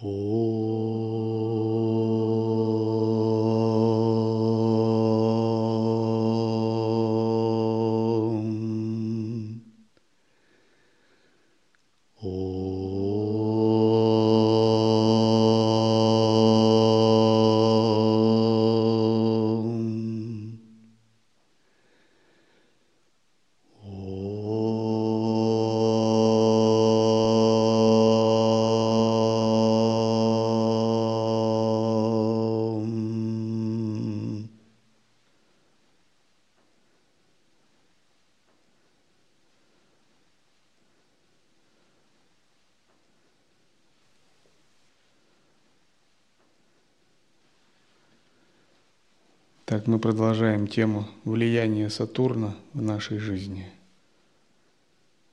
Так продолжаем тему влияния Сатурна в нашей жизни.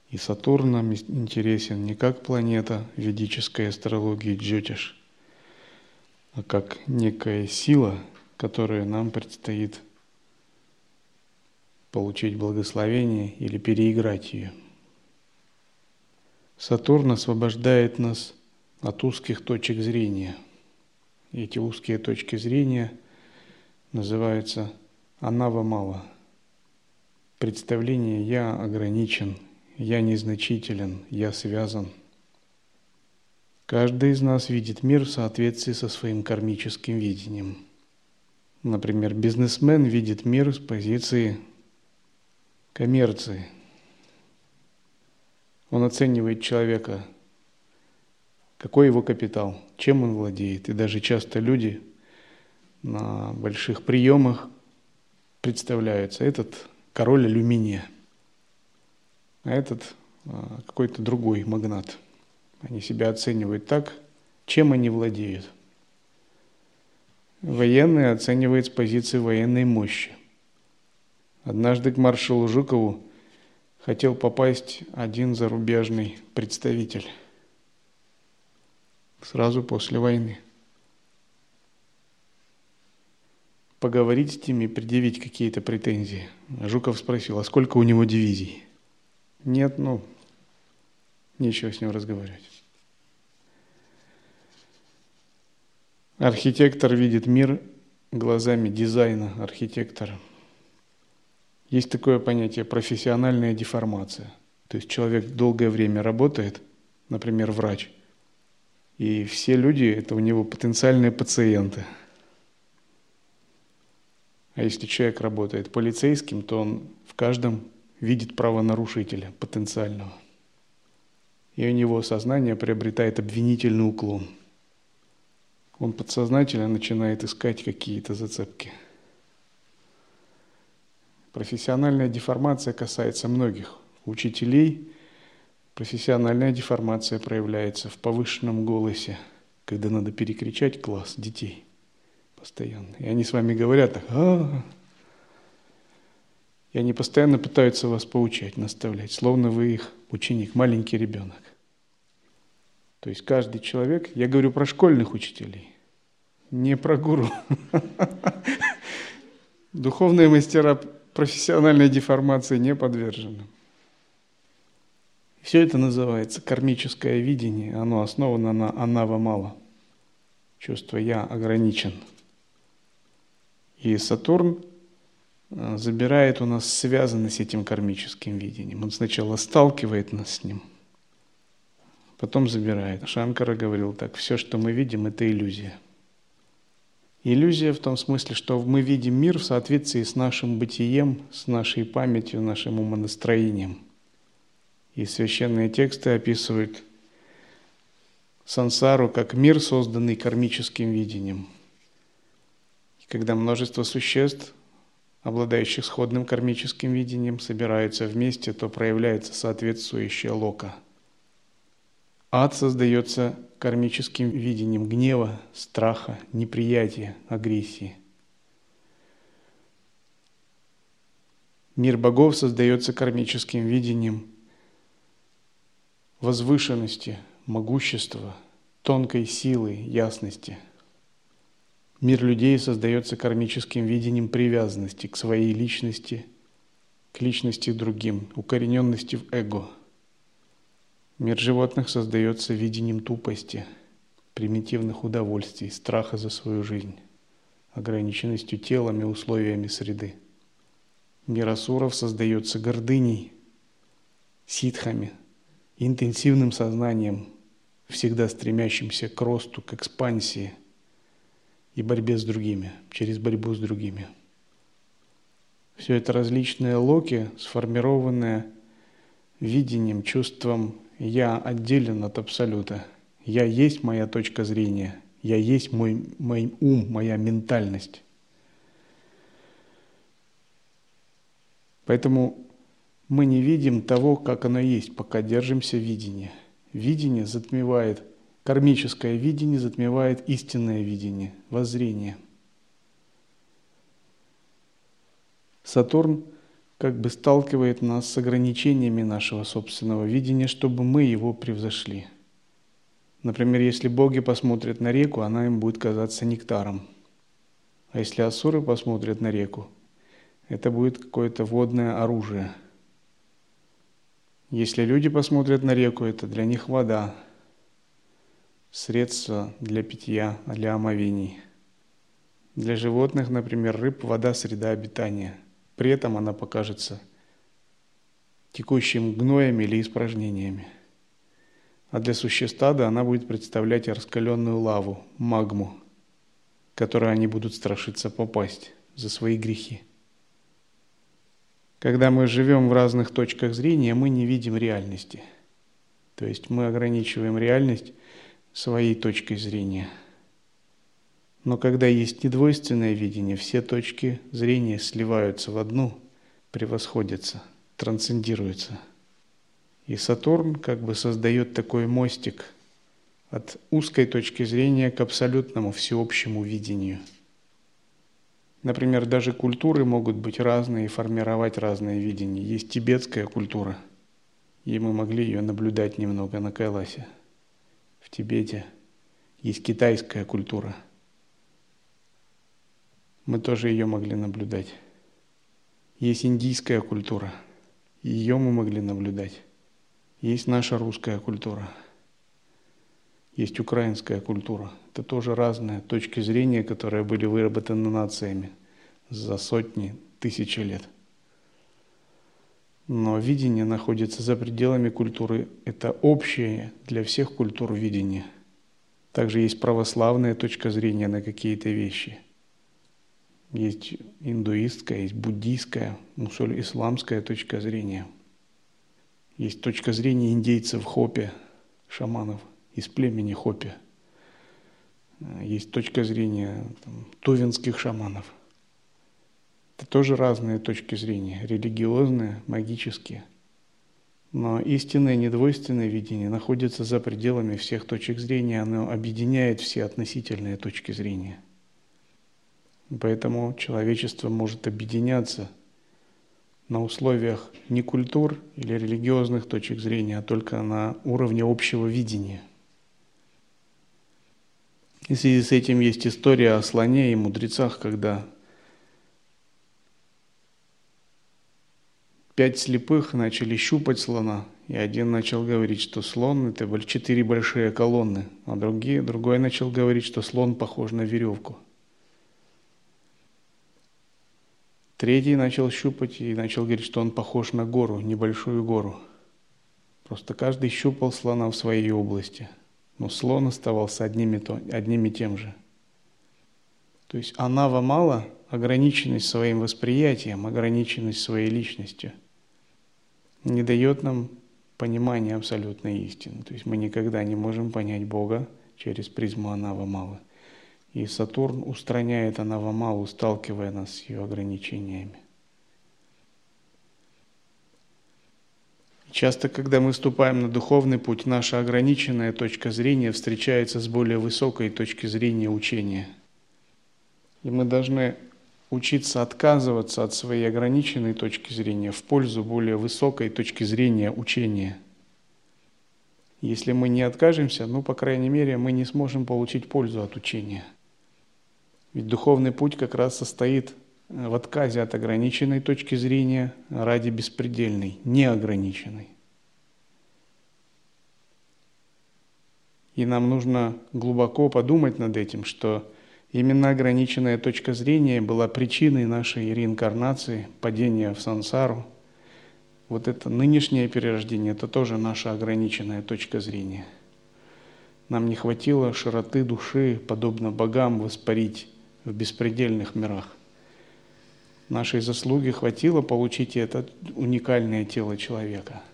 И Сатурн нам интересен не как планета ведической астрологии Джотиш, а как некая сила, которую нам предстоит получить благословение или переиграть ее. Сатурн освобождает нас от узких точек зрения. Эти узкие точки зрения – называется «Анава мало». Представление «я ограничен», «я незначителен», «я связан». Каждый из нас видит мир в соответствии со своим кармическим видением. Например, бизнесмен видит мир с позиции коммерции. Он оценивает человека, какой его капитал, чем он владеет. И даже часто люди – на больших приемах представляются. Этот король алюминия, а этот а, какой-то другой магнат. Они себя оценивают так, чем они владеют. Военные оценивают с позиции военной мощи. Однажды к маршалу Жукову хотел попасть один зарубежный представитель сразу после войны. Поговорить с ними, предъявить какие-то претензии. Жуков спросил, а сколько у него дивизий? Нет, ну, нечего с ним разговаривать. Архитектор видит мир глазами дизайна архитектора. Есть такое понятие профессиональная деформация. То есть человек долгое время работает, например, врач, и все люди – это у него потенциальные пациенты – а если человек работает полицейским, то он в каждом видит правонарушителя потенциального. И у него сознание приобретает обвинительный уклон. Он подсознательно начинает искать какие-то зацепки. Профессиональная деформация касается многих учителей. Профессиональная деформация проявляется в повышенном голосе, когда надо перекричать класс детей постоянно. И они с вами говорят так, а, и они постоянно пытаются вас поучать, наставлять, словно вы их ученик, маленький ребенок. То есть каждый человек, я говорю про школьных учителей, не про гуру. Духовные мастера профессиональной деформации не подвержены. Все это называется кармическое видение, оно основано на анава мало. Чувство «я» ограничен – и Сатурн э, забирает у нас связанность с этим кармическим видением. Он сначала сталкивает нас с ним, потом забирает. Шанкара говорил так, все, что мы видим, это иллюзия. Иллюзия в том смысле, что мы видим мир в соответствии с нашим бытием, с нашей памятью, нашим умонастроением. И священные тексты описывают сансару как мир, созданный кармическим видением – когда множество существ, обладающих сходным кармическим видением, собираются вместе, то проявляется соответствующая лока. Ад создается кармическим видением гнева, страха, неприятия, агрессии. Мир богов создается кармическим видением возвышенности, могущества, тонкой силы, ясности – Мир людей создается кармическим видением привязанности к своей личности, к личности другим, укорененности в эго. Мир животных создается видением тупости, примитивных удовольствий, страха за свою жизнь, ограниченностью телом и условиями среды. Мир асуров создается гордыней, ситхами, интенсивным сознанием, всегда стремящимся к росту, к экспансии и борьбе с другими, через борьбу с другими. Все это различные локи, сформированные видением, чувством «я отделен от Абсолюта», «я есть моя точка зрения», «я есть мой, мой ум, моя ментальность». Поэтому мы не видим того, как оно есть, пока держимся видения. Видение затмевает, кармическое видение затмевает истинное видение, воззрение. Сатурн как бы сталкивает нас с ограничениями нашего собственного видения, чтобы мы его превзошли. Например, если боги посмотрят на реку, она им будет казаться нектаром. А если асуры посмотрят на реку, это будет какое-то водное оружие – если люди посмотрят на реку, это для них вода, средство для питья, для омовений. Для животных, например, рыб, вода – среда обитания. При этом она покажется текущим гноем или испражнениями. А для существа да, она будет представлять раскаленную лаву, магму, в которую они будут страшиться попасть за свои грехи. Когда мы живем в разных точках зрения, мы не видим реальности. То есть мы ограничиваем реальность своей точкой зрения. Но когда есть недвойственное видение, все точки зрения сливаются в одну, превосходятся, трансцендируются. И Сатурн как бы создает такой мостик от узкой точки зрения к абсолютному всеобщему видению – Например, даже культуры могут быть разные и формировать разные видения. Есть тибетская культура, и мы могли ее наблюдать немного на Кайласе. В Тибете есть китайская культура. Мы тоже ее могли наблюдать. Есть индийская культура. Ее мы могли наблюдать. Есть наша русская культура. Есть украинская культура. Это тоже разные точки зрения, которые были выработаны нациями за сотни, тысячи лет. Но видение находится за пределами культуры. Это общее для всех культур видение. Также есть православная точка зрения на какие-то вещи. Есть индуистская, есть буддийская, мусуль исламская точка зрения. Есть точка зрения индейцев Хопи, шаманов – из племени Хопи. Есть точка зрения там, тувинских шаманов. Это тоже разные точки зрения, религиозные, магические. Но истинное недвойственное видение находится за пределами всех точек зрения, оно объединяет все относительные точки зрения. Поэтому человечество может объединяться на условиях не культур или религиозных точек зрения, а только на уровне общего видения – и в связи с этим есть история о слоне и мудрецах, когда пять слепых начали щупать слона, и один начал говорить, что слон – это четыре большие колонны, а другие, другой начал говорить, что слон похож на веревку. Третий начал щупать и начал говорить, что он похож на гору, небольшую гору. Просто каждый щупал слона в своей области – но слон оставался одним и, то, одним и тем же. То есть анава мало, ограниченность своим восприятием, ограниченность своей личностью не дает нам понимания абсолютной истины. То есть мы никогда не можем понять Бога через призму анава мало. И Сатурн устраняет анава малу, сталкивая нас с ее ограничениями. Часто, когда мы вступаем на духовный путь, наша ограниченная точка зрения встречается с более высокой точки зрения учения. И мы должны учиться отказываться от своей ограниченной точки зрения в пользу более высокой точки зрения учения. Если мы не откажемся, ну, по крайней мере, мы не сможем получить пользу от учения. Ведь духовный путь как раз состоит в отказе от ограниченной точки зрения ради беспредельной, неограниченной. И нам нужно глубоко подумать над этим, что именно ограниченная точка зрения была причиной нашей реинкарнации, падения в сансару. Вот это нынешнее перерождение – это тоже наша ограниченная точка зрения. Нам не хватило широты души, подобно богам, воспарить в беспредельных мирах. Нашей заслуги хватило получить это уникальное тело человека –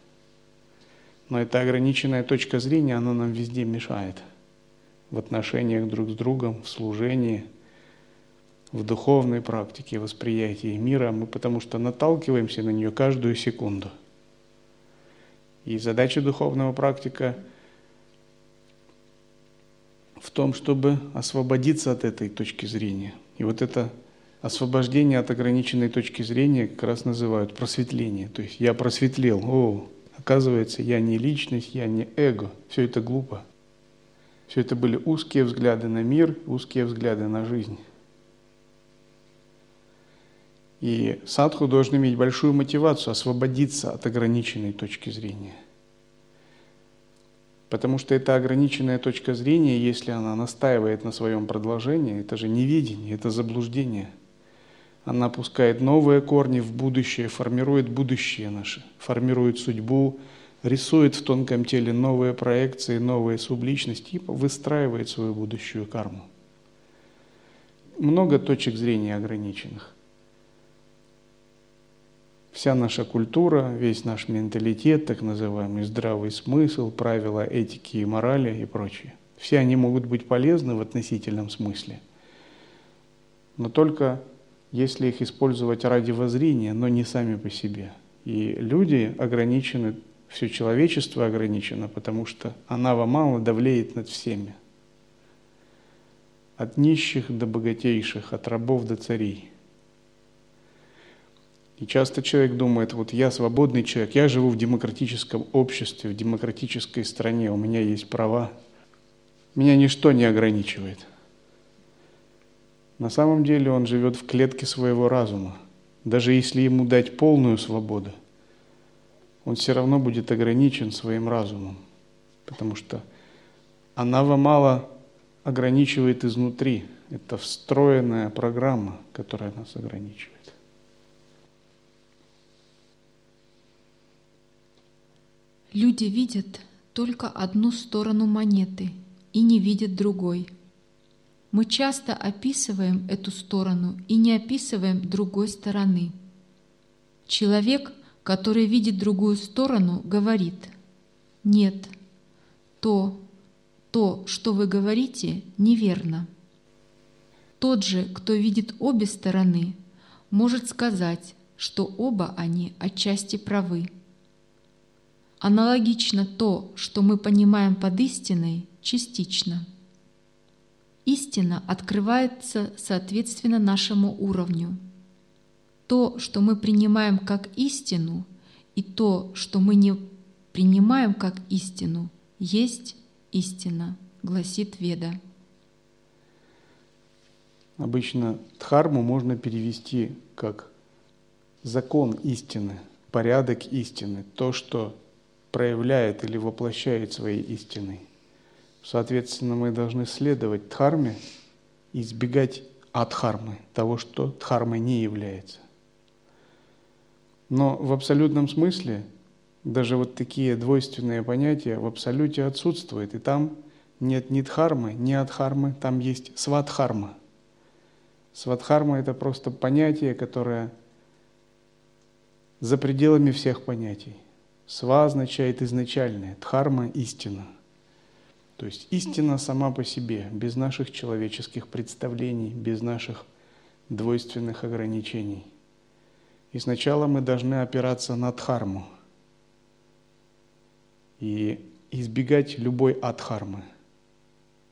но эта ограниченная точка зрения, она нам везде мешает. В отношениях друг с другом, в служении, в духовной практике, восприятии мира, мы потому что наталкиваемся на нее каждую секунду. И задача духовного практика в том, чтобы освободиться от этой точки зрения. И вот это освобождение от ограниченной точки зрения как раз называют просветление. То есть я просветлел, о, Оказывается, я не личность, я не эго. Все это глупо. Все это были узкие взгляды на мир, узкие взгляды на жизнь. И садху должен иметь большую мотивацию освободиться от ограниченной точки зрения. Потому что эта ограниченная точка зрения, если она настаивает на своем продолжении, это же неведение, это заблуждение – она пускает новые корни в будущее, формирует будущее наше, формирует судьбу, рисует в тонком теле новые проекции, новые субличности и выстраивает свою будущую карму. Много точек зрения ограниченных. Вся наша культура, весь наш менталитет, так называемый здравый смысл, правила этики и морали и прочее. Все они могут быть полезны в относительном смысле, но только если их использовать ради воззрения, но не сами по себе. И люди ограничены, все человечество ограничено, потому что Анава мало давлеет над всеми. От нищих до богатейших, от рабов до царей. И часто человек думает, вот я свободный человек, я живу в демократическом обществе, в демократической стране, у меня есть права, меня ничто не ограничивает. На самом деле он живет в клетке своего разума. Даже если ему дать полную свободу, он все равно будет ограничен своим разумом, потому что она мало ограничивает изнутри. Это встроенная программа, которая нас ограничивает. Люди видят только одну сторону монеты и не видят другой – мы часто описываем эту сторону и не описываем другой стороны. Человек, который видит другую сторону, говорит, нет, то, то, что вы говорите, неверно. Тот же, кто видит обе стороны, может сказать, что оба они отчасти правы. Аналогично то, что мы понимаем под истиной, частично – Истина открывается соответственно нашему уровню. То, что мы принимаем как истину, и то, что мы не принимаем как истину, есть истина, гласит Веда. Обычно дхарму можно перевести как закон истины, порядок истины, то, что проявляет или воплощает своей истиной. Соответственно, мы должны следовать дхарме и избегать адхармы, того, что дхармой не является. Но в абсолютном смысле даже вот такие двойственные понятия в абсолюте отсутствуют, и там нет ни дхармы, ни адхармы, там есть свадхарма. Свадхарма – это просто понятие, которое за пределами всех понятий. Сва означает изначальное, дхарма – истина – то есть истина сама по себе, без наших человеческих представлений, без наших двойственных ограничений. И сначала мы должны опираться на дхарму и избегать любой адхармы,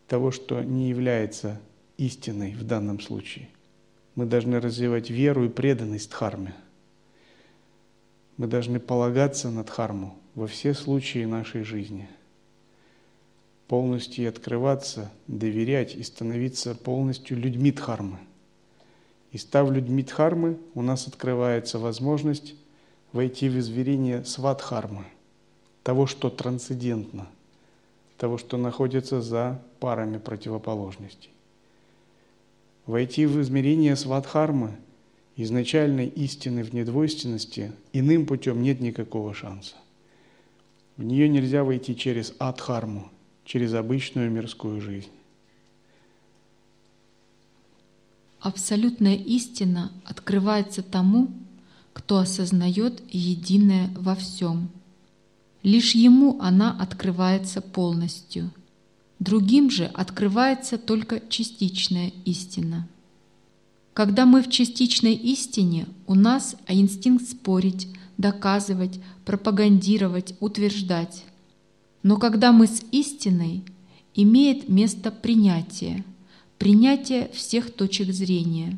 того, что не является истиной в данном случае. Мы должны развивать веру и преданность дхарме. Мы должны полагаться на дхарму во все случаи нашей жизни – полностью открываться, доверять и становиться полностью людьми Дхармы. И став людьми Дхармы, у нас открывается возможность войти в изверение Свадхармы, того, что трансцендентно, того, что находится за парами противоположностей. Войти в измерение свадхармы, изначальной истины в недвойственности, иным путем нет никакого шанса. В нее нельзя войти через адхарму, через обычную мирскую жизнь. Абсолютная истина открывается тому, кто осознает единое во всем. Лишь ему она открывается полностью. Другим же открывается только частичная истина. Когда мы в частичной истине, у нас инстинкт спорить, доказывать, пропагандировать, утверждать. Но когда мы с истиной, имеет место принятие, принятие всех точек зрения.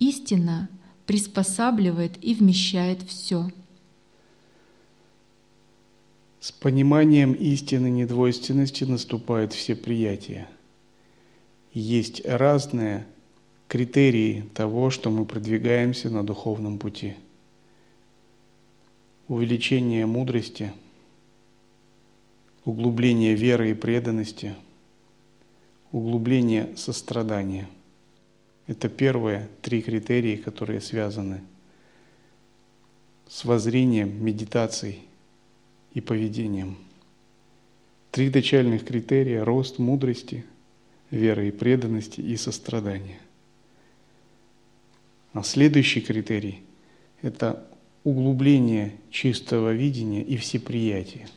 Истина приспосабливает и вмещает все. С пониманием истины недвойственности наступает все приятия. Есть разные критерии того, что мы продвигаемся на духовном пути – увеличение мудрости, углубление веры и преданности, углубление сострадания. Это первые три критерии, которые связаны с воззрением, медитацией и поведением. Три начальных критерия – рост мудрости, веры и преданности и сострадания. А следующий критерий – это углубление чистого видения и всеприятия.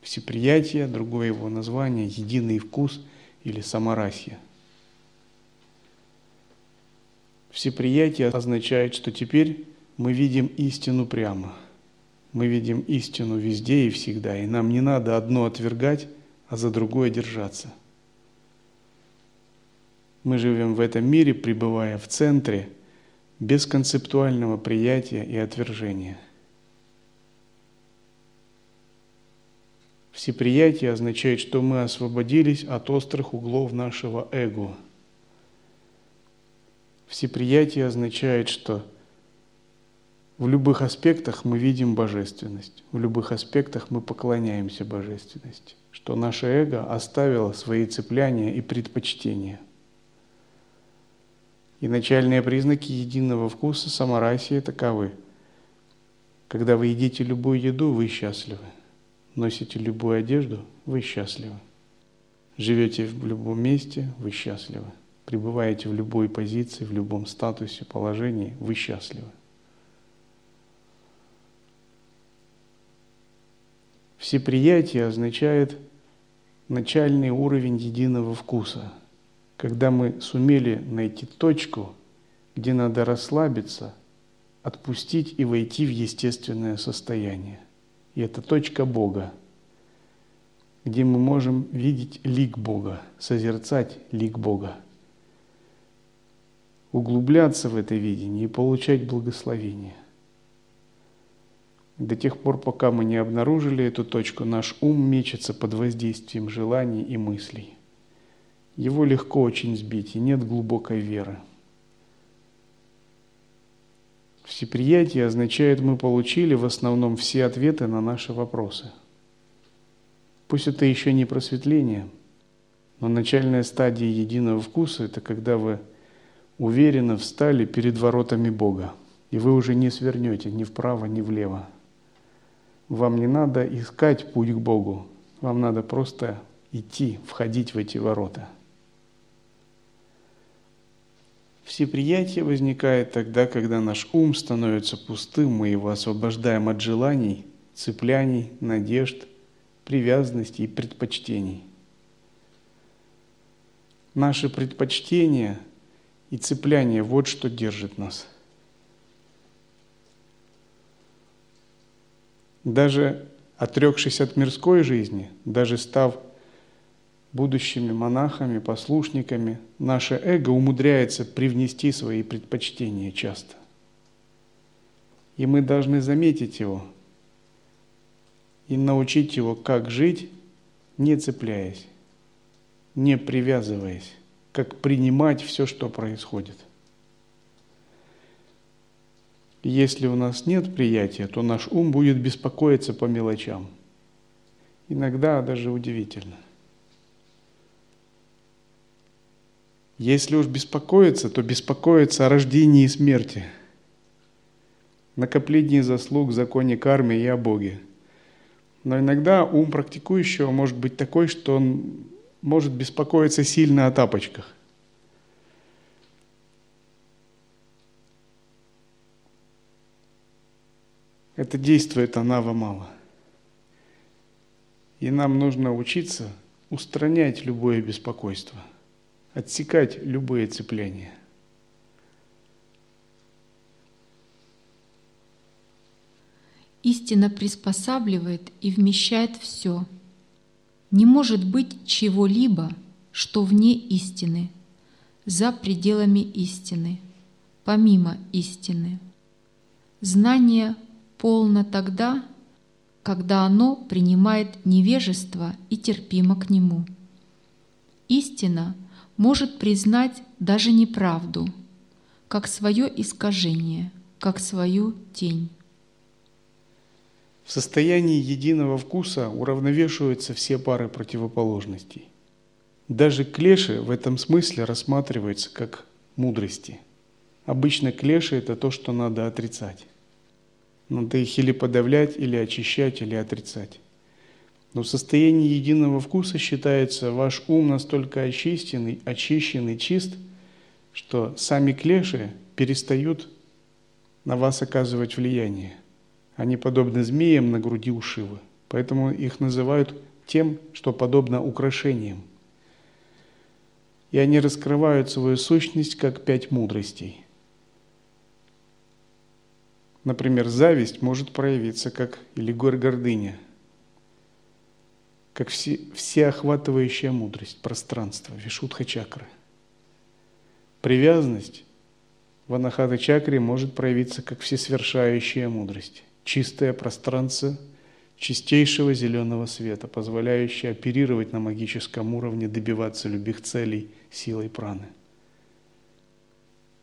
Всеприятие, другое его название, единый вкус или саморасье. Всеприятие означает, что теперь мы видим истину прямо. Мы видим истину везде и всегда, и нам не надо одно отвергать, а за другое держаться. Мы живем в этом мире, пребывая в центре – без концептуального приятия и отвержения. Всеприятие означает, что мы освободились от острых углов нашего эго. Всеприятие означает, что в любых аспектах мы видим божественность, в любых аспектах мы поклоняемся божественности, что наше эго оставило свои цепляния и предпочтения – и начальные признаки единого вкуса саморасии таковы. Когда вы едите любую еду, вы счастливы. Носите любую одежду, вы счастливы. Живете в любом месте, вы счастливы. Пребываете в любой позиции, в любом статусе, положении, вы счастливы. Всеприятие означает начальный уровень единого вкуса – когда мы сумели найти точку, где надо расслабиться, отпустить и войти в естественное состояние. И это точка Бога, где мы можем видеть лик Бога, созерцать лик Бога, углубляться в это видение и получать благословение. До тех пор, пока мы не обнаружили эту точку, наш ум мечется под воздействием желаний и мыслей его легко очень сбить, и нет глубокой веры. Всеприятие означает, мы получили в основном все ответы на наши вопросы. Пусть это еще не просветление, но начальная стадия единого вкуса – это когда вы уверенно встали перед воротами Бога, и вы уже не свернете ни вправо, ни влево. Вам не надо искать путь к Богу, вам надо просто идти, входить в эти ворота – Всеприятие возникает тогда, когда наш ум становится пустым, мы его освобождаем от желаний, цепляний, надежд, привязанностей и предпочтений. Наши предпочтения и цепляния – вот что держит нас. Даже отрекшись от мирской жизни, даже став будущими монахами, послушниками, наше эго умудряется привнести свои предпочтения часто. И мы должны заметить его и научить его, как жить, не цепляясь, не привязываясь, как принимать все, что происходит. Если у нас нет приятия, то наш ум будет беспокоиться по мелочам – иногда даже удивительно. Если уж беспокоиться, то беспокоиться о рождении и смерти, накоплении заслуг, законе кармы и о Боге. Но иногда ум практикующего может быть такой, что он может беспокоиться сильно о тапочках. Это действует анава мало. И нам нужно учиться устранять любое беспокойство, отсекать любые цепляния. Истина приспосабливает и вмещает все. Не может быть чего-либо, что вне истины, за пределами истины, помимо истины. Знание полно тогда, когда оно принимает невежество и терпимо к нему. Истина может признать даже неправду, как свое искажение, как свою тень. В состоянии единого вкуса уравновешиваются все пары противоположностей. Даже клеши в этом смысле рассматриваются как мудрости. Обычно клеши – это то, что надо отрицать. Надо их или подавлять, или очищать, или отрицать. Но в состоянии единого вкуса считается ваш ум настолько очищенный, очищенный, чист, что сами клеши перестают на вас оказывать влияние. Они подобны змеям на груди у. Поэтому их называют тем, что подобно украшениям. И они раскрывают свою сущность как пять мудростей – Например, зависть может проявиться как, или гордыня, как все, всеохватывающая мудрость, пространство, вишудха чакры. Привязанность в анахата чакре может проявиться как всесвершающая мудрость, чистое пространство чистейшего зеленого света, позволяющее оперировать на магическом уровне, добиваться любых целей силой праны.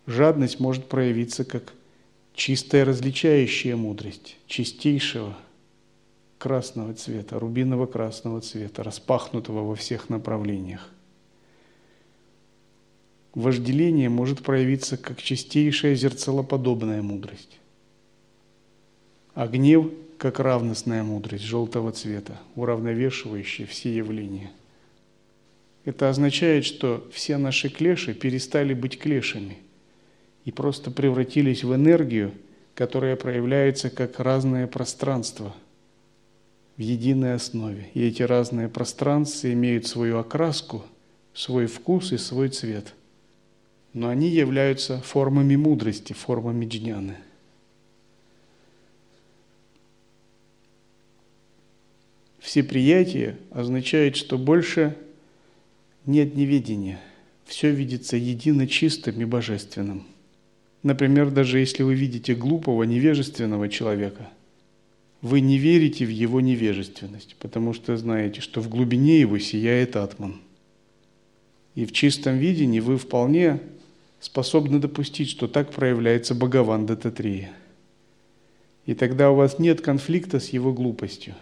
Жадность может проявиться как чистая различающая мудрость чистейшего красного цвета, рубиново-красного цвета, распахнутого во всех направлениях. Вожделение может проявиться как чистейшая зерцалоподобная мудрость, а гнев – как равностная мудрость желтого цвета, уравновешивающая все явления. Это означает, что все наши клеши перестали быть клешами – и просто превратились в энергию, которая проявляется как разное пространство в единой основе. И эти разные пространства имеют свою окраску, свой вкус и свой цвет. Но они являются формами мудрости, формами джняны. Всеприятие означает, что больше нет неведения. Все видится едино чистым и божественным – Например, даже если вы видите глупого, невежественного человека, вы не верите в его невежественность, потому что знаете, что в глубине его сияет атман. И в чистом видении вы вполне способны допустить, что так проявляется Бхагаван Дататрия. И тогда у вас нет конфликта с его глупостью.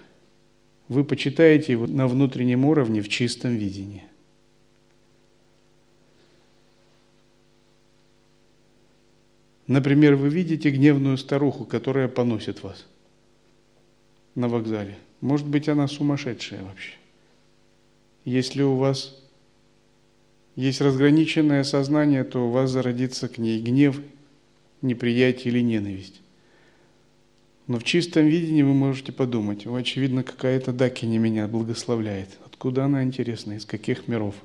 Вы почитаете его на внутреннем уровне в чистом видении. Например, вы видите гневную старуху, которая поносит вас на вокзале. Может быть, она сумасшедшая вообще. Если у вас есть разграниченное сознание, то у вас зародится к ней гнев, неприятие или ненависть. Но в чистом видении вы можете подумать, очевидно, какая-то Дакини меня благословляет. Откуда она, интересна, из каких миров?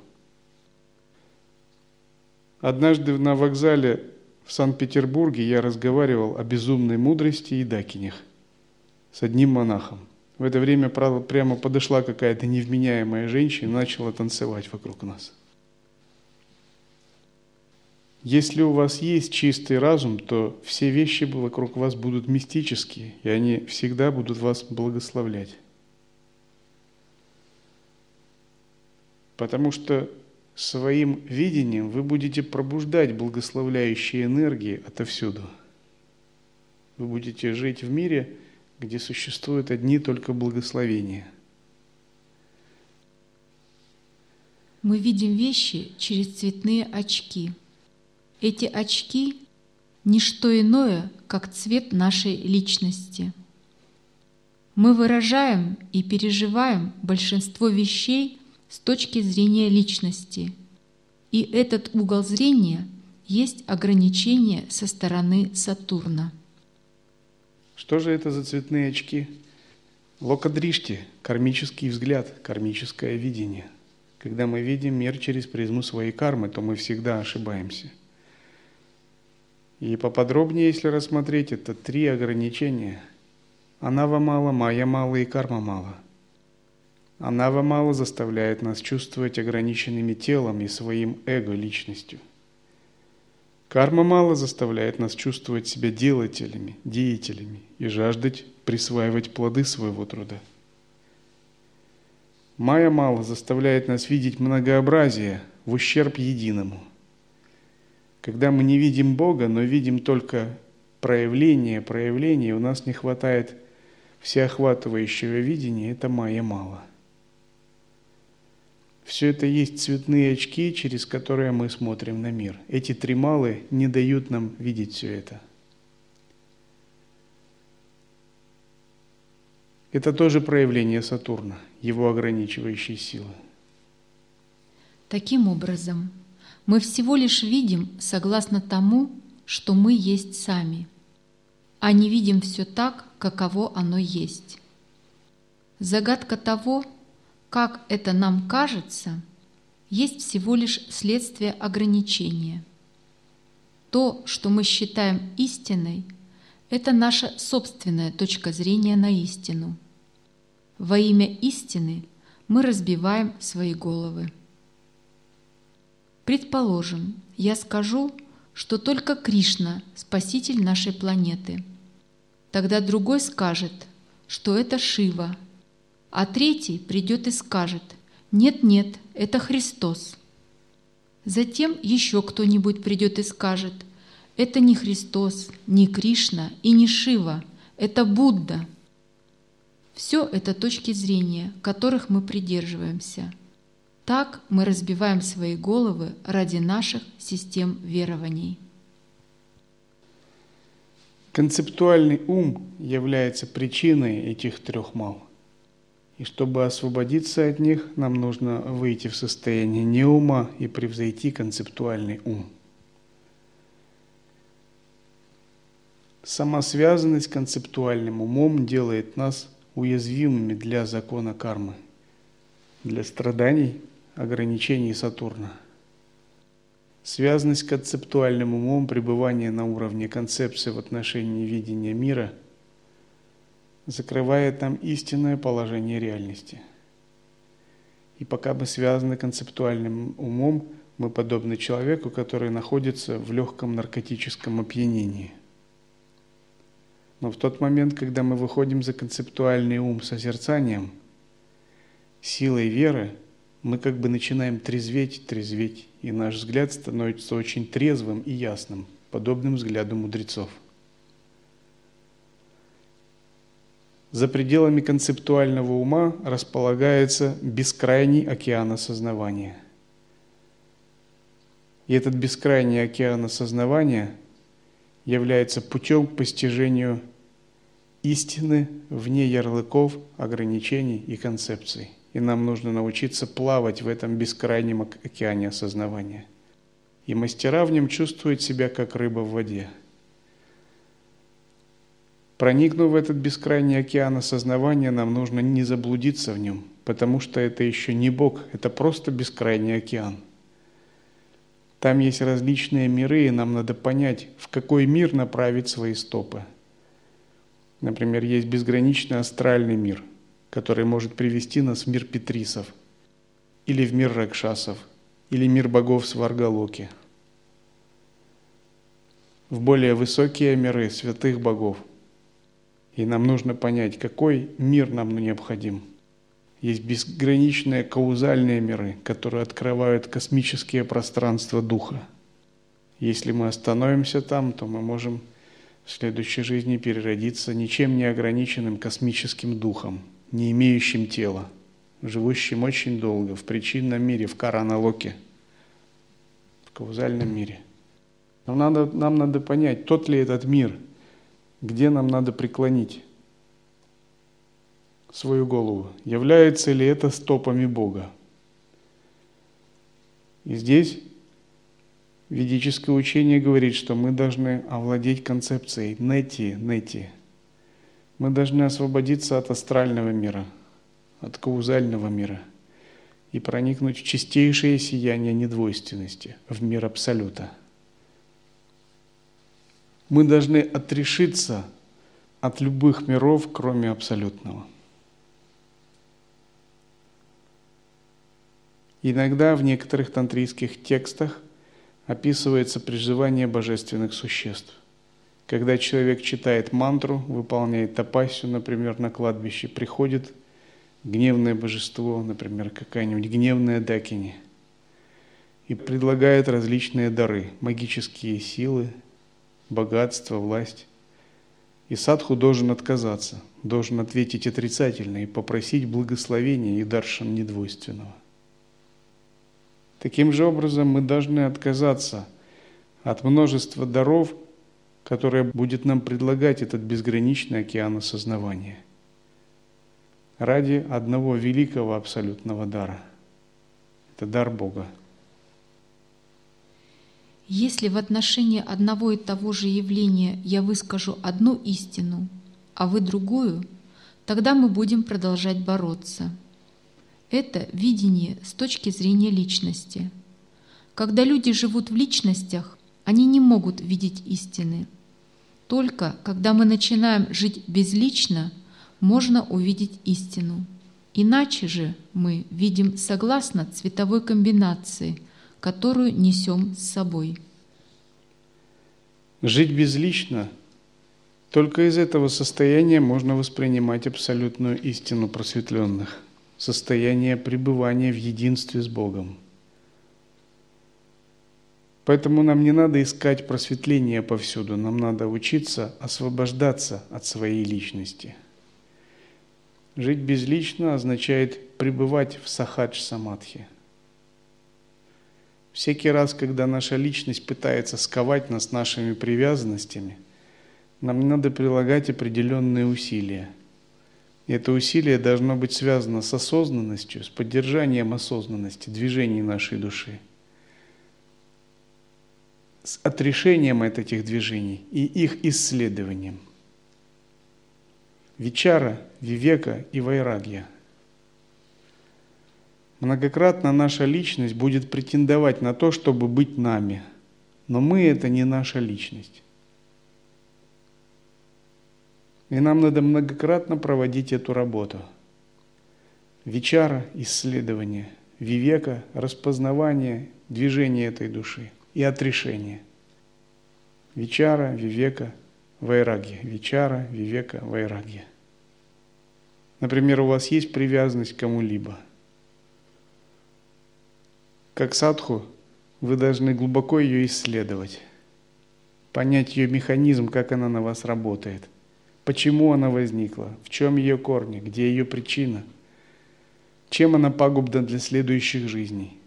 Однажды на вокзале в Санкт-Петербурге я разговаривал о безумной мудрости и дакинях с одним монахом. В это время прямо подошла какая-то невменяемая женщина и начала танцевать вокруг нас. Если у вас есть чистый разум, то все вещи вокруг вас будут мистические, и они всегда будут вас благословлять. Потому что своим видением вы будете пробуждать благословляющие энергии отовсюду. Вы будете жить в мире, где существуют одни только благословения. Мы видим вещи через цветные очки. Эти очки – не что иное, как цвет нашей личности. Мы выражаем и переживаем большинство вещей с точки зрения личности, и этот угол зрения есть ограничение со стороны Сатурна. Что же это за цветные очки? Локадришти – кармический взгляд, кармическое видение. Когда мы видим мир через призму своей кармы, то мы всегда ошибаемся – и поподробнее, если рассмотреть, это три ограничения. Анава мало, майя мало и карма мало. Анава мало заставляет нас чувствовать ограниченными телом и своим эго личностью. Карма мало заставляет нас чувствовать себя делателями, деятелями и жаждать присваивать плоды своего труда. Майя мало заставляет нас видеть многообразие в ущерб единому – когда мы не видим Бога, но видим только проявление, проявление, у нас не хватает всеохватывающего видения, это майя мало. Все это есть цветные очки, через которые мы смотрим на мир. Эти три малы не дают нам видеть все это. Это тоже проявление Сатурна, его ограничивающей силы. Таким образом, мы всего лишь видим согласно тому, что мы есть сами, а не видим все так, каково оно есть. Загадка того, как это нам кажется, есть всего лишь следствие ограничения. То, что мы считаем истиной, это наша собственная точка зрения на истину. Во имя истины мы разбиваем свои головы. Предположим, я скажу, что только Кришна – спаситель нашей планеты. Тогда другой скажет, что это Шива, а третий придет и скажет «Нет-нет, это Христос». Затем еще кто-нибудь придет и скажет «Это не Христос, не Кришна и не Шива, это Будда». Все это точки зрения, которых мы придерживаемся – так мы разбиваем свои головы ради наших систем верований. Концептуальный ум является причиной этих трех мал. И чтобы освободиться от них, нам нужно выйти в состояние неума и превзойти концептуальный ум. Сама связанность с концептуальным умом делает нас уязвимыми для закона кармы, для страданий ограничений Сатурна. Связанность концептуальным умом, пребывание на уровне концепции в отношении видения мира закрывает нам истинное положение реальности. И пока мы связаны концептуальным умом, мы подобны человеку, который находится в легком наркотическом опьянении. Но в тот момент, когда мы выходим за концептуальный ум созерцанием, силой веры – мы как бы начинаем трезветь, трезветь, и наш взгляд становится очень трезвым и ясным, подобным взгляду мудрецов. За пределами концептуального ума располагается бескрайний океан осознавания. И этот бескрайний океан осознавания является путем к постижению истины вне ярлыков, ограничений и концепций – и нам нужно научиться плавать в этом бескрайнем океане осознавания. И мастера в нем чувствуют себя как рыба в воде. Проникнув в этот бескрайний океан осознавания, нам нужно не заблудиться в нем, потому что это еще не Бог, это просто бескрайний океан. Там есть различные миры, и нам надо понять, в какой мир направить свои стопы. Например, есть безграничный астральный мир – который может привести нас в мир Петрисов, или в мир Ракшасов, или мир богов Сваргалоки, в более высокие миры святых богов. И нам нужно понять, какой мир нам необходим. Есть безграничные каузальные миры, которые открывают космические пространства Духа. Если мы остановимся там, то мы можем в следующей жизни переродиться ничем не ограниченным космическим Духом – не имеющим тела, живущим очень долго в причинном мире, в караналоке, в каузальном мире. Нам надо, нам надо понять, тот ли этот мир, где нам надо преклонить свою голову, является ли это стопами Бога. И здесь ведическое учение говорит, что мы должны овладеть концепцией нети, нети. Мы должны освободиться от астрального мира, от каузального мира и проникнуть в чистейшее сияние недвойственности, в мир Абсолюта. Мы должны отрешиться от любых миров, кроме Абсолютного. Иногда в некоторых тантрийских текстах описывается приживание божественных существ. Когда человек читает мантру, выполняет тапасию, например, на кладбище, приходит гневное божество, например, какая-нибудь гневная дакини, и предлагает различные дары, магические силы, богатство, власть. И садху должен отказаться, должен ответить отрицательно и попросить благословения и даршан недвойственного. Таким же образом мы должны отказаться от множества даров, которые будет нам предлагать этот безграничный океан осознавания ради одного великого абсолютного дара. Это дар Бога. Если в отношении одного и того же явления я выскажу одну истину, а вы другую, тогда мы будем продолжать бороться – это видение с точки зрения личности. Когда люди живут в личностях, они не могут видеть истины. Только когда мы начинаем жить безлично, можно увидеть истину. Иначе же мы видим согласно цветовой комбинации, которую несем с собой. Жить безлично – только из этого состояния можно воспринимать абсолютную истину просветленных – состояние пребывания в единстве с Богом. Поэтому нам не надо искать просветление повсюду, нам надо учиться освобождаться от своей личности. Жить безлично означает пребывать в сахадж самадхи. Всякий раз, когда наша личность пытается сковать нас нашими привязанностями, нам надо прилагать определенные усилия – это усилие должно быть связано с осознанностью, с поддержанием осознанности, движений нашей души, с отрешением от этих движений и их исследованием. Вичара, Вивека и Вайрагья. Многократно наша личность будет претендовать на то, чтобы быть нами, но мы – это не наша личность. И нам надо многократно проводить эту работу. Вечара – исследование, вивека – распознавание движения этой души и отрешение. Вечара, вивека, вайрагья. Вечара, вивека, вайрагья. Например, у вас есть привязанность к кому-либо. Как садху вы должны глубоко ее исследовать, понять ее механизм, как она на вас работает Почему она возникла? В чем ее корни? Где ее причина? Чем она пагубна для следующих жизней?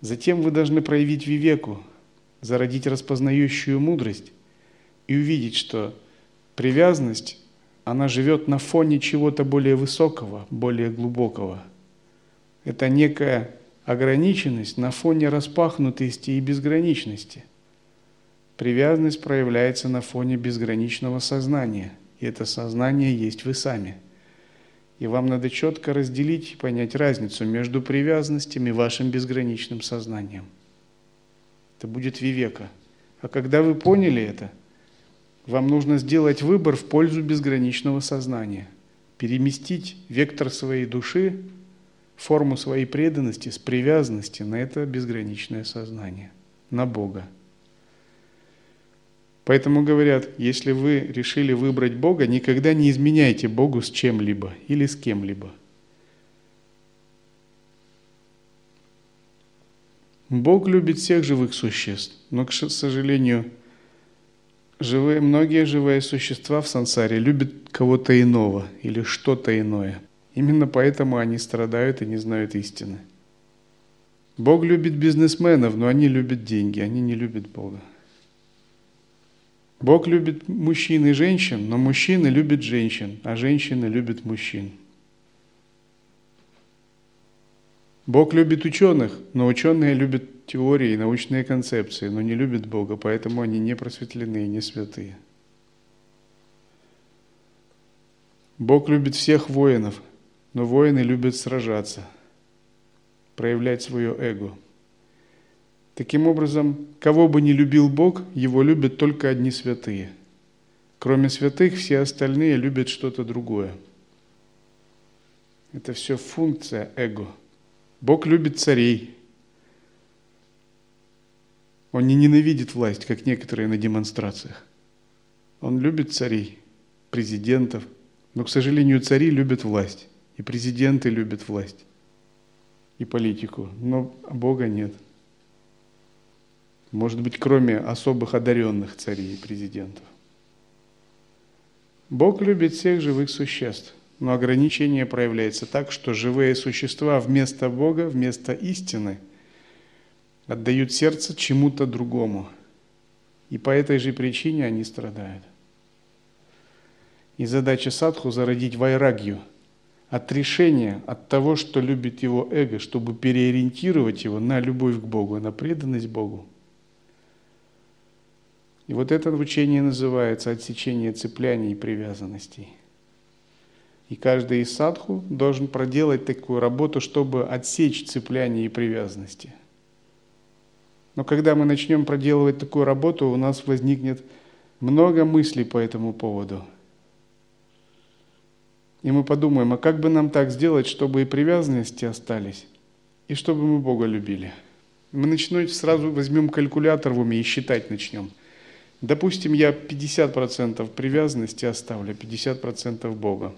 Затем вы должны проявить вивеку, зародить распознающую мудрость и увидеть, что привязанность, она живет на фоне чего-то более высокого, более глубокого. Это некая ограниченность на фоне распахнутости и безграничности – Привязанность проявляется на фоне безграничного сознания, и это сознание есть вы сами. И вам надо четко разделить и понять разницу между привязанностями и вашим безграничным сознанием. Это будет вивека. А когда вы поняли это, вам нужно сделать выбор в пользу безграничного сознания, переместить вектор своей души, форму своей преданности с привязанности на это безграничное сознание, на Бога. Поэтому говорят, если вы решили выбрать Бога, никогда не изменяйте Богу с чем-либо или с кем-либо. Бог любит всех живых существ, но, к сожалению, Живые, многие живые существа в сансаре любят кого-то иного или что-то иное. Именно поэтому они страдают и не знают истины. Бог любит бизнесменов, но они любят деньги, они не любят Бога. Бог любит мужчин и женщин, но мужчины любят женщин, а женщины любят мужчин. Бог любит ученых, но ученые любят теории и научные концепции, но не любят Бога, поэтому они не просветлены и не святые. Бог любит всех воинов, но воины любят сражаться, проявлять свое эго. Таким образом, кого бы не любил Бог, его любят только одни святые. Кроме святых, все остальные любят что-то другое. Это все функция эго – Бог любит царей. Он не ненавидит власть, как некоторые на демонстрациях. Он любит царей, президентов. Но, к сожалению, цари любят власть. И президенты любят власть. И политику. Но Бога нет. Может быть, кроме особых одаренных царей и президентов. Бог любит всех живых существ – но ограничение проявляется так, что живые существа вместо Бога, вместо истины отдают сердце чему-то другому. И по этой же причине они страдают. И задача садху – зародить вайрагью, отрешение от того, что любит его эго, чтобы переориентировать его на любовь к Богу, на преданность Богу. И вот это учение называется отсечение цепляний и привязанностей – и каждый из садху должен проделать такую работу, чтобы отсечь цепляние и привязанности. Но когда мы начнем проделывать такую работу, у нас возникнет много мыслей по этому поводу. И мы подумаем, а как бы нам так сделать, чтобы и привязанности остались, и чтобы мы Бога любили. Мы начнем, сразу возьмем калькулятор в уме и считать начнем. Допустим, я 50% привязанности оставлю, 50% Бога.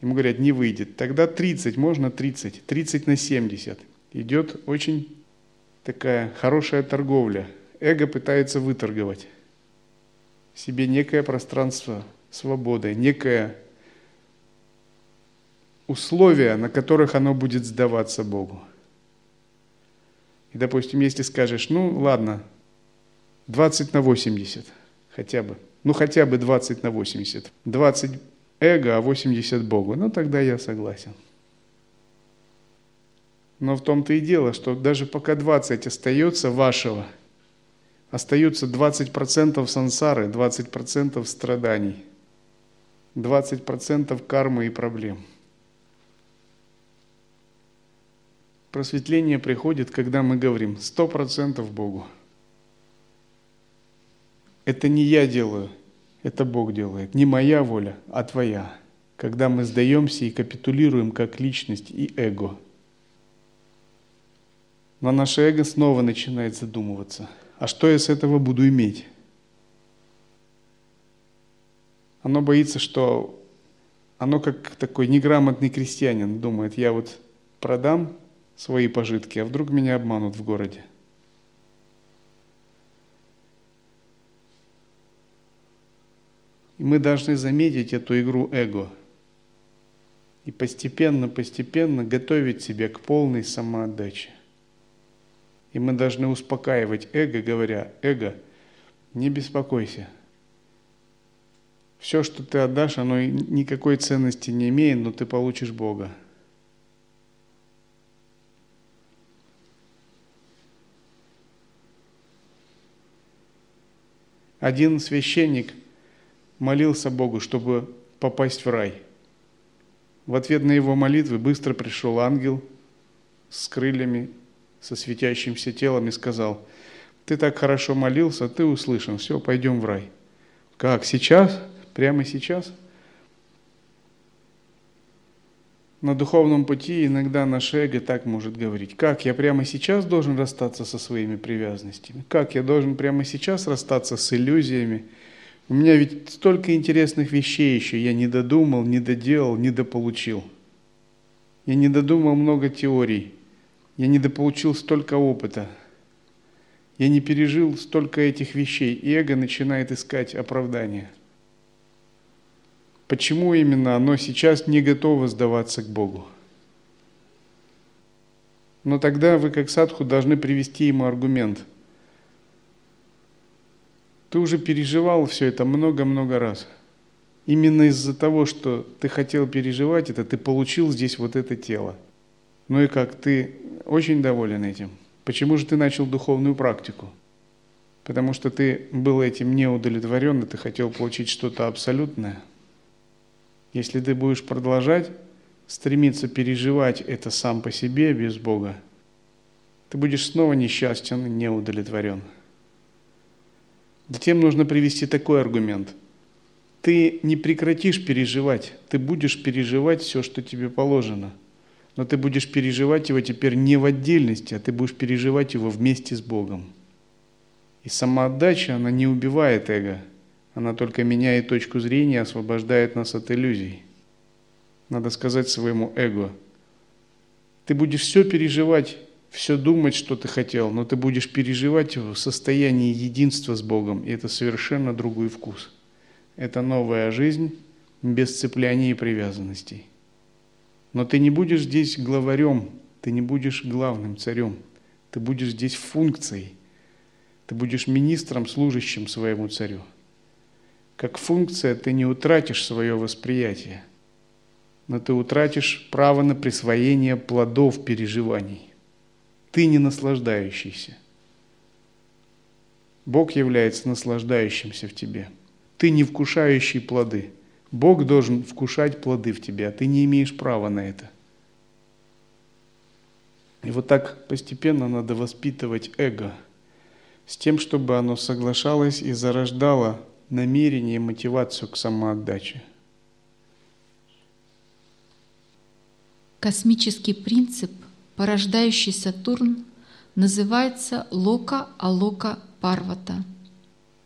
Ему говорят, не выйдет. Тогда 30, можно 30, 30 на 70. Идет очень такая хорошая торговля. Эго пытается выторговать себе некое пространство свободы, некое условия, на которых оно будет сдаваться Богу. И, допустим, если скажешь, ну ладно, 20 на 80 хотя бы, ну хотя бы 20 на 80, 20 эго, а 80 Богу. Ну, тогда я согласен. Но в том-то и дело, что даже пока 20 остается вашего, остаются 20% сансары, 20% страданий, 20% кармы и проблем. Просветление приходит, когда мы говорим 100% Богу. Это не я делаю, это Бог делает. Не моя воля, а твоя. Когда мы сдаемся и капитулируем как личность и эго. Но наше эго снова начинает задумываться. А что я с этого буду иметь? Оно боится, что оно как такой неграмотный крестьянин думает, я вот продам свои пожитки, а вдруг меня обманут в городе – И мы должны заметить эту игру эго и постепенно-постепенно готовить себя к полной самоотдаче. И мы должны успокаивать эго, говоря, эго, не беспокойся. Все, что ты отдашь, оно никакой ценности не имеет, но ты получишь Бога. Один священник – молился Богу, чтобы попасть в рай. В ответ на его молитвы быстро пришел ангел с крыльями, со светящимся телом и сказал, ты так хорошо молился, ты услышан, все, пойдем в рай. Как, сейчас? Прямо сейчас? На духовном пути иногда наш эго так может говорить. Как я прямо сейчас должен расстаться со своими привязанностями? Как я должен прямо сейчас расстаться с иллюзиями, у меня ведь столько интересных вещей еще я не додумал, не доделал, не дополучил. Я не додумал много теорий. Я не дополучил столько опыта. Я не пережил столько этих вещей, и эго начинает искать оправдание. Почему именно оно сейчас не готово сдаваться к Богу? Но тогда вы, как садху, должны привести ему аргумент. Ты уже переживал все это много-много раз. Именно из-за того, что ты хотел переживать это, ты получил здесь вот это тело. Ну и как, ты очень доволен этим? Почему же ты начал духовную практику? Потому что ты был этим не удовлетворен, и ты хотел получить что-то абсолютное. Если ты будешь продолжать стремиться переживать это сам по себе без Бога, ты будешь снова несчастен неудовлетворен. Затем нужно привести такой аргумент. Ты не прекратишь переживать, ты будешь переживать все, что тебе положено – но ты будешь переживать его теперь не в отдельности, а ты будешь переживать его вместе с Богом. И самоотдача, она не убивает эго, она только меняет точку зрения, освобождает нас от иллюзий. Надо сказать своему эго, ты будешь все переживать, все думать, что ты хотел, но ты будешь переживать в состоянии единства с Богом, и это совершенно другой вкус. Это новая жизнь без цепляний и привязанностей. Но ты не будешь здесь главарем, ты не будешь главным царем, ты будешь здесь функцией, ты будешь министром, служащим своему царю. Как функция ты не утратишь свое восприятие, но ты утратишь право на присвоение плодов переживаний. Ты не наслаждающийся. Бог является наслаждающимся в тебе. Ты не вкушающий плоды – Бог должен вкушать плоды в тебе, а ты не имеешь права на это. И вот так постепенно надо воспитывать эго с тем, чтобы оно соглашалось и зарождало намерение и мотивацию к самоотдаче. Космический принцип, порождающий Сатурн, называется лока-алока парвата,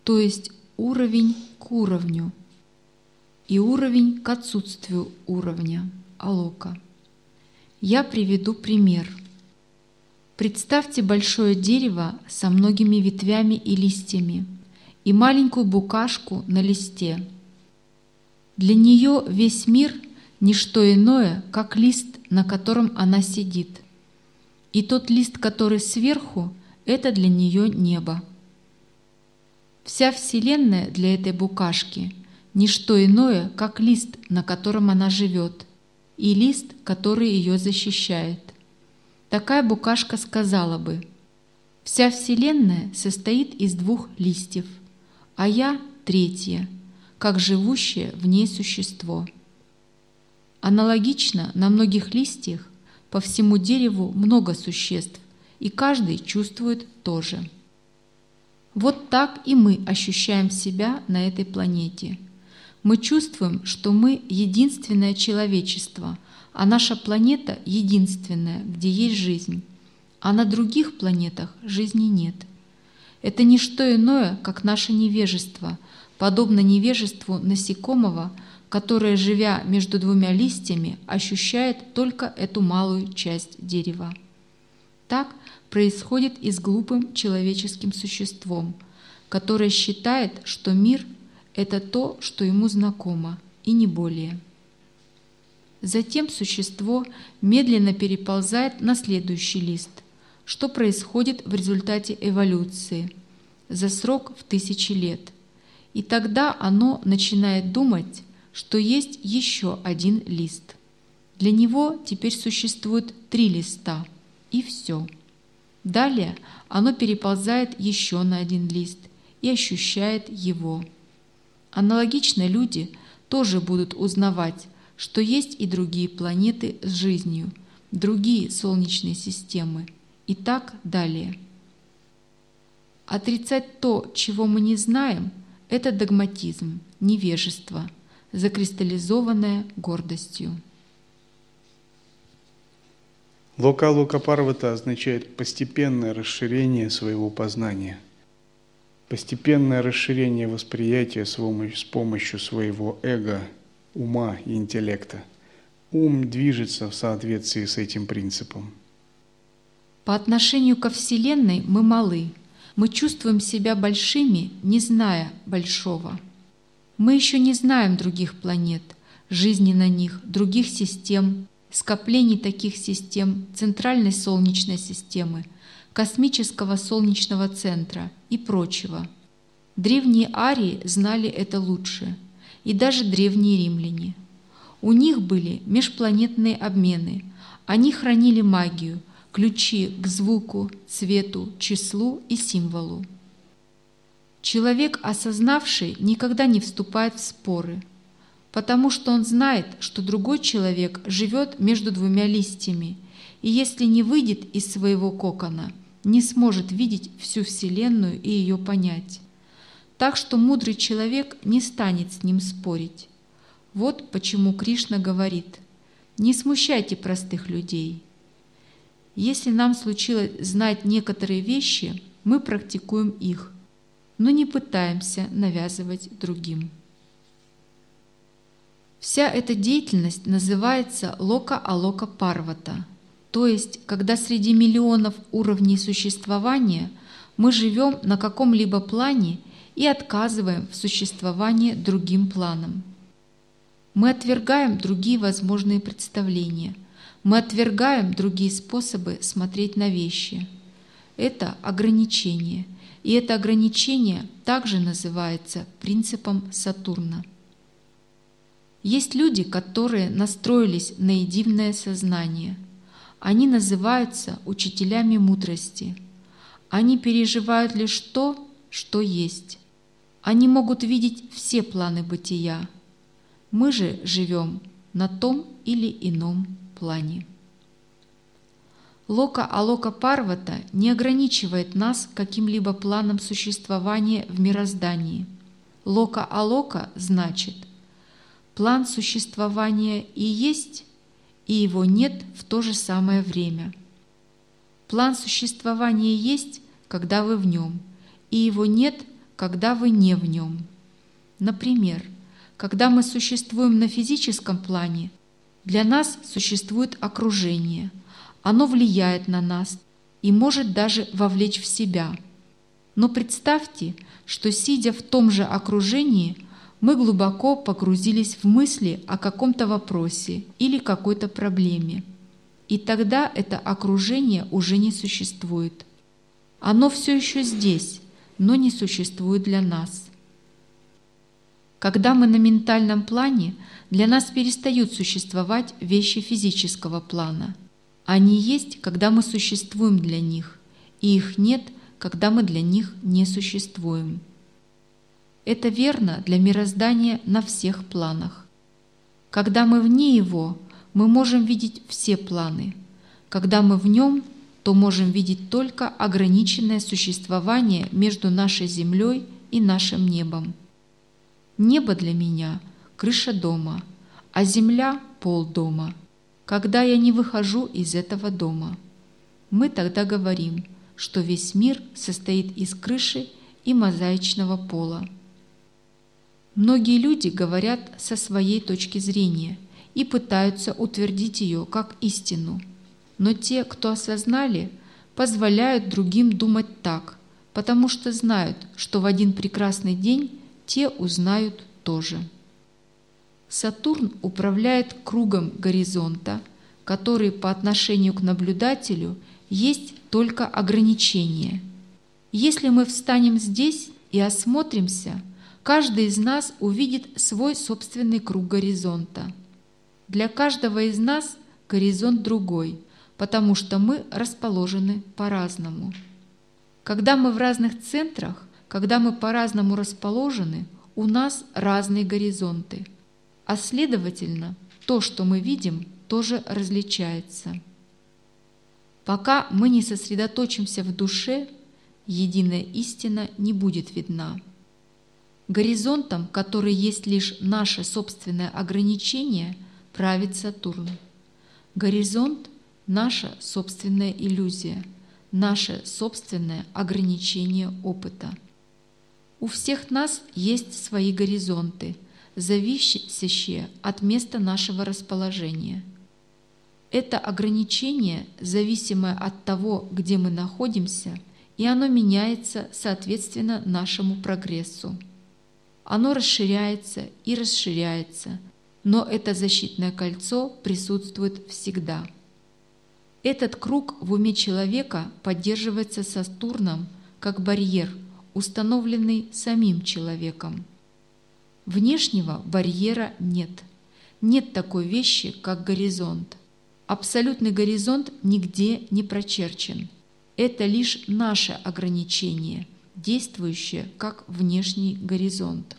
то есть уровень к уровню – и уровень к отсутствию уровня алока. Я приведу пример. Представьте большое дерево со многими ветвями и листьями и маленькую букашку на листе. Для нее весь мир – не что иное, как лист, на котором она сидит. И тот лист, который сверху – это для нее небо. Вся Вселенная для этой букашки – не что иное, как лист, на котором она живет, и лист, который ее защищает. Такая букашка сказала бы, «Вся Вселенная состоит из двух листьев, а я — третье, как живущее в ней существо». Аналогично на многих листьях по всему дереву много существ, и каждый чувствует то же. Вот так и мы ощущаем себя на этой планете – мы чувствуем, что мы единственное человечество, а наша планета единственная, где есть жизнь, а на других планетах жизни нет. Это не что иное, как наше невежество, подобно невежеству насекомого, которое, живя между двумя листьями, ощущает только эту малую часть дерева. Так происходит и с глупым человеческим существом, которое считает, что мир – это то, что ему знакомо, и не более. Затем существо медленно переползает на следующий лист, что происходит в результате эволюции за срок в тысячи лет. И тогда оно начинает думать, что есть еще один лист. Для него теперь существует три листа, и все. Далее оно переползает еще на один лист и ощущает его. Аналогично люди тоже будут узнавать, что есть и другие планеты с жизнью, другие солнечные системы и так далее. Отрицать то, чего мы не знаем, это догматизм, невежество, закристаллизованное гордостью. Лока-лока парвата означает постепенное расширение своего познания – постепенное расширение восприятия с помощью своего эго, ума и интеллекта. Ум движется в соответствии с этим принципом. По отношению ко Вселенной мы малы, Мы чувствуем себя большими, не зная большого. Мы еще не знаем других планет, жизни на них, других систем, скоплений таких систем, центральной Солнечной системы, космического Солнечного центра и прочего. Древние арии знали это лучше, и даже древние римляне. У них были межпланетные обмены, они хранили магию, ключи к звуку, цвету, числу и символу. Человек, осознавший, никогда не вступает в споры, потому что он знает, что другой человек живет между двумя листьями, и если не выйдет из своего кокона, не сможет видеть всю Вселенную и ее понять. Так что мудрый человек не станет с ним спорить. Вот почему Кришна говорит, не смущайте простых людей. Если нам случилось знать некоторые вещи, мы практикуем их, но не пытаемся навязывать другим. Вся эта деятельность называется лока-алока парвата, то есть когда среди миллионов уровней существования мы живем на каком-либо плане и отказываем в существовании другим планам. Мы отвергаем другие возможные представления, мы отвергаем другие способы смотреть на вещи. Это ограничение, и это ограничение также называется принципом Сатурна. Есть люди, которые настроились на единое сознание. Они называются учителями мудрости. Они переживают лишь то, что есть. Они могут видеть все планы бытия. Мы же живем на том или ином плане. Лока Алока Парвата не ограничивает нас каким-либо планом существования в мироздании. Лока Алока значит – План существования и есть, и его нет в то же самое время. План существования есть, когда вы в нем, и его нет, когда вы не в нем. Например, когда мы существуем на физическом плане, для нас существует окружение. Оно влияет на нас и может даже вовлечь в себя. Но представьте, что сидя в том же окружении – мы глубоко погрузились в мысли о каком-то вопросе или какой-то проблеме. И тогда это окружение уже не существует. Оно все еще здесь, но не существует для нас. Когда мы на ментальном плане, для нас перестают существовать вещи физического плана. Они есть, когда мы существуем для них, и их нет, когда мы для них не существуем. Это верно для мироздания на всех планах. Когда мы вне его, мы можем видеть все планы. Когда мы в нем, то можем видеть только ограниченное существование между нашей землей и нашим небом. Небо для меня – крыша дома, а земля – пол дома. Когда я не выхожу из этого дома, мы тогда говорим, что весь мир состоит из крыши и мозаичного пола. Многие люди говорят со своей точки зрения и пытаются утвердить ее как истину. Но те, кто осознали, позволяют другим думать так, потому что знают, что в один прекрасный день те узнают тоже. Сатурн управляет кругом горизонта, который по отношению к наблюдателю есть только ограничение. Если мы встанем здесь и осмотримся – каждый из нас увидит свой собственный круг горизонта. Для каждого из нас горизонт другой, потому что мы расположены по-разному. Когда мы в разных центрах, когда мы по-разному расположены, у нас разные горизонты, а следовательно, то, что мы видим, тоже различается. Пока мы не сосредоточимся в душе, единая истина не будет видна. Горизонтом, который есть лишь наше собственное ограничение, правит Сатурн. Горизонт – наша собственная иллюзия, наше собственное ограничение опыта. У всех нас есть свои горизонты, зависящие от места нашего расположения. Это ограничение, зависимое от того, где мы находимся, и оно меняется соответственно нашему прогрессу. Оно расширяется и расширяется, но это защитное кольцо присутствует всегда. Этот круг в уме человека поддерживается Сатурном как барьер, установленный самим человеком. Внешнего барьера нет. Нет такой вещи, как горизонт. Абсолютный горизонт нигде не прочерчен. Это лишь наше ограничение, действующее как внешний горизонт.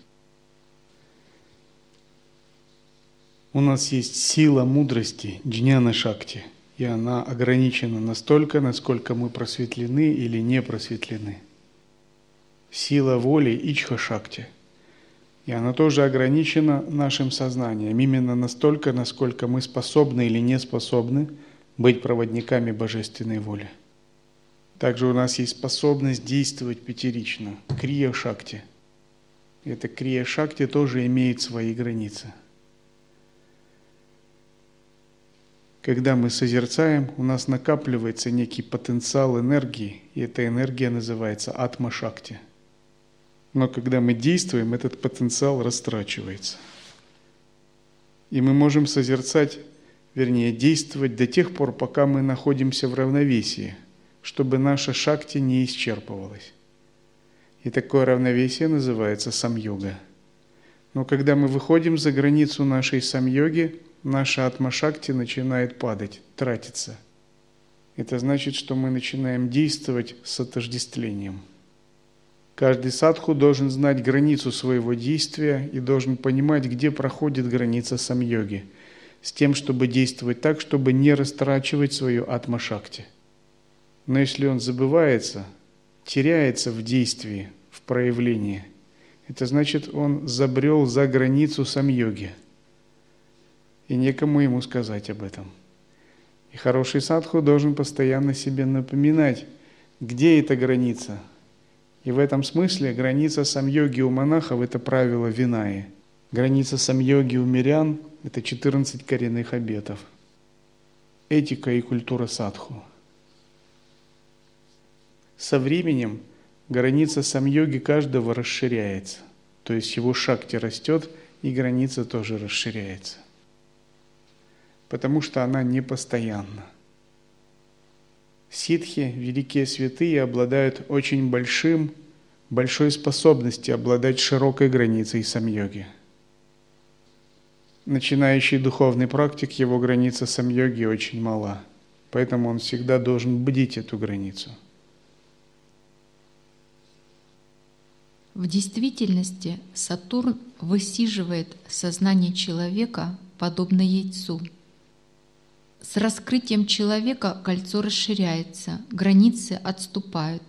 У нас есть сила мудрости Джняна Шакти, и она ограничена настолько, насколько мы просветлены или не просветлены. Сила воли Ичха Шакти, и она тоже ограничена нашим сознанием, именно настолько, насколько мы способны или не способны быть проводниками божественной воли. Также у нас есть способность действовать пятерично, Крия Шакти. Эта Крия Шакти тоже имеет свои границы – Когда мы созерцаем, у нас накапливается некий потенциал энергии, и эта энергия называется атма-шакти. Но когда мы действуем, этот потенциал растрачивается. И мы можем созерцать, вернее, действовать до тех пор, пока мы находимся в равновесии, чтобы наша шакти не исчерпывалась. И такое равновесие называется сам-йога. Но когда мы выходим за границу нашей сам-йоги, наша атмашакти начинает падать, тратиться. Это значит, что мы начинаем действовать с отождествлением. Каждый садху должен знать границу своего действия и должен понимать, где проходит граница сам-йоги, с тем, чтобы действовать так, чтобы не растрачивать свою атмашакти. Но если он забывается, теряется в действии, в проявлении, это значит, он забрел за границу сам-йоги – и некому ему сказать об этом. И хороший садху должен постоянно себе напоминать, где эта граница. И в этом смысле граница сам-йоги у монахов – это правило Винаи. Граница сам-йоги у мирян – это 14 коренных обетов. Этика и культура садху. Со временем граница сам-йоги каждого расширяется. То есть его шакти растет, и граница тоже расширяется потому что она непостоянна. Ситхи, великие святые, обладают очень большим, большой способностью обладать широкой границей самьоги. Начинающий духовный практик, его граница самьоги очень мала, поэтому он всегда должен бдить эту границу. В действительности Сатурн высиживает сознание человека подобно яйцу – с раскрытием человека кольцо расширяется, границы отступают.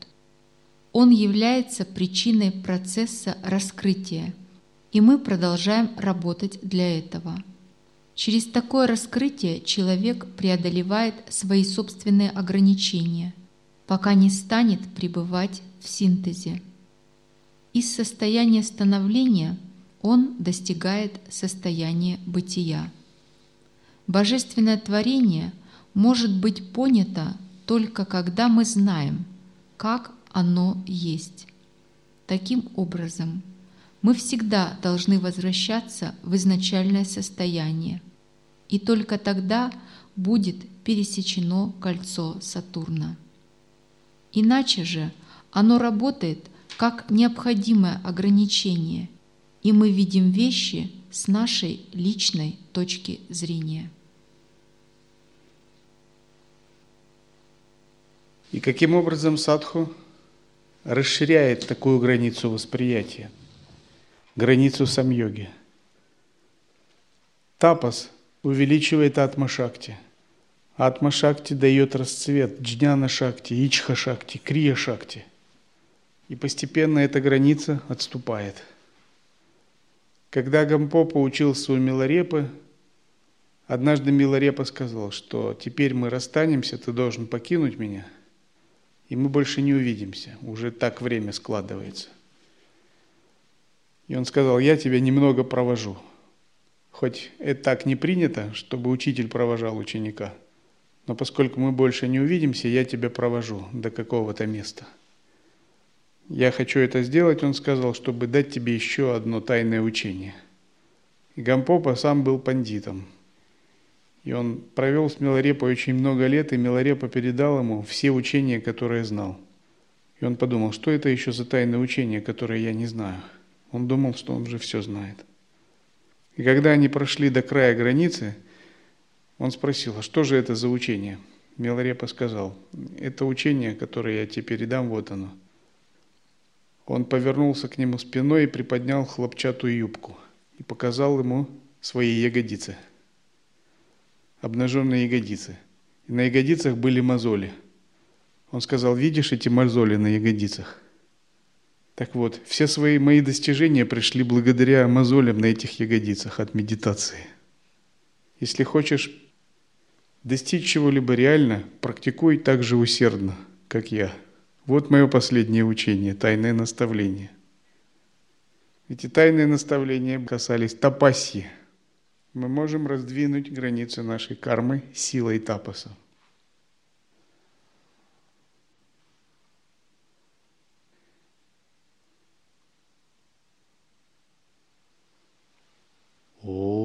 Он является причиной процесса раскрытия, и мы продолжаем работать для этого. Через такое раскрытие человек преодолевает свои собственные ограничения, пока не станет пребывать в синтезе. Из состояния становления он достигает состояния бытия. Божественное творение может быть понято только когда мы знаем, как оно есть. Таким образом, мы всегда должны возвращаться в изначальное состояние, и только тогда будет пересечено кольцо Сатурна. Иначе же оно работает как необходимое ограничение, и мы видим вещи с нашей личной точки зрения. И каким образом садху расширяет такую границу восприятия, границу сам-йоги? Тапас увеличивает атма-шакти. Атма-шакти дает расцвет джняна-шакти, ичха-шакти, крия-шакти. И постепенно эта граница отступает – когда Гампопа учился у Милорепы, однажды Милорепа сказал, что теперь мы расстанемся, ты должен покинуть меня, и мы больше не увидимся, уже так время складывается. И он сказал, я тебя немного провожу. Хоть это так не принято, чтобы учитель провожал ученика, но поскольку мы больше не увидимся, я тебя провожу до какого-то места. Я хочу это сделать, он сказал, чтобы дать тебе еще одно тайное учение. И Гампопа сам был пандитом. И он провел с Миларепой очень много лет, и Миларепа передал ему все учения, которые знал. И он подумал, что это еще за тайное учение, которое я не знаю. Он думал, что он же все знает. И когда они прошли до края границы, он спросил, а что же это за учение? Миларепа сказал, это учение, которое я тебе передам, вот оно. Он повернулся к нему спиной и приподнял хлопчатую юбку и показал ему свои ягодицы, обнаженные ягодицы. И на ягодицах были мозоли. Он сказал, видишь эти мозоли на ягодицах? Так вот, все свои мои достижения пришли благодаря мозолям на этих ягодицах от медитации. Если хочешь достичь чего-либо реально, практикуй так же усердно, как я. Вот мое последнее учение, тайное наставление. Эти тайные наставления касались тапаси. Мы можем раздвинуть границы нашей кармы силой тапаса. Oh.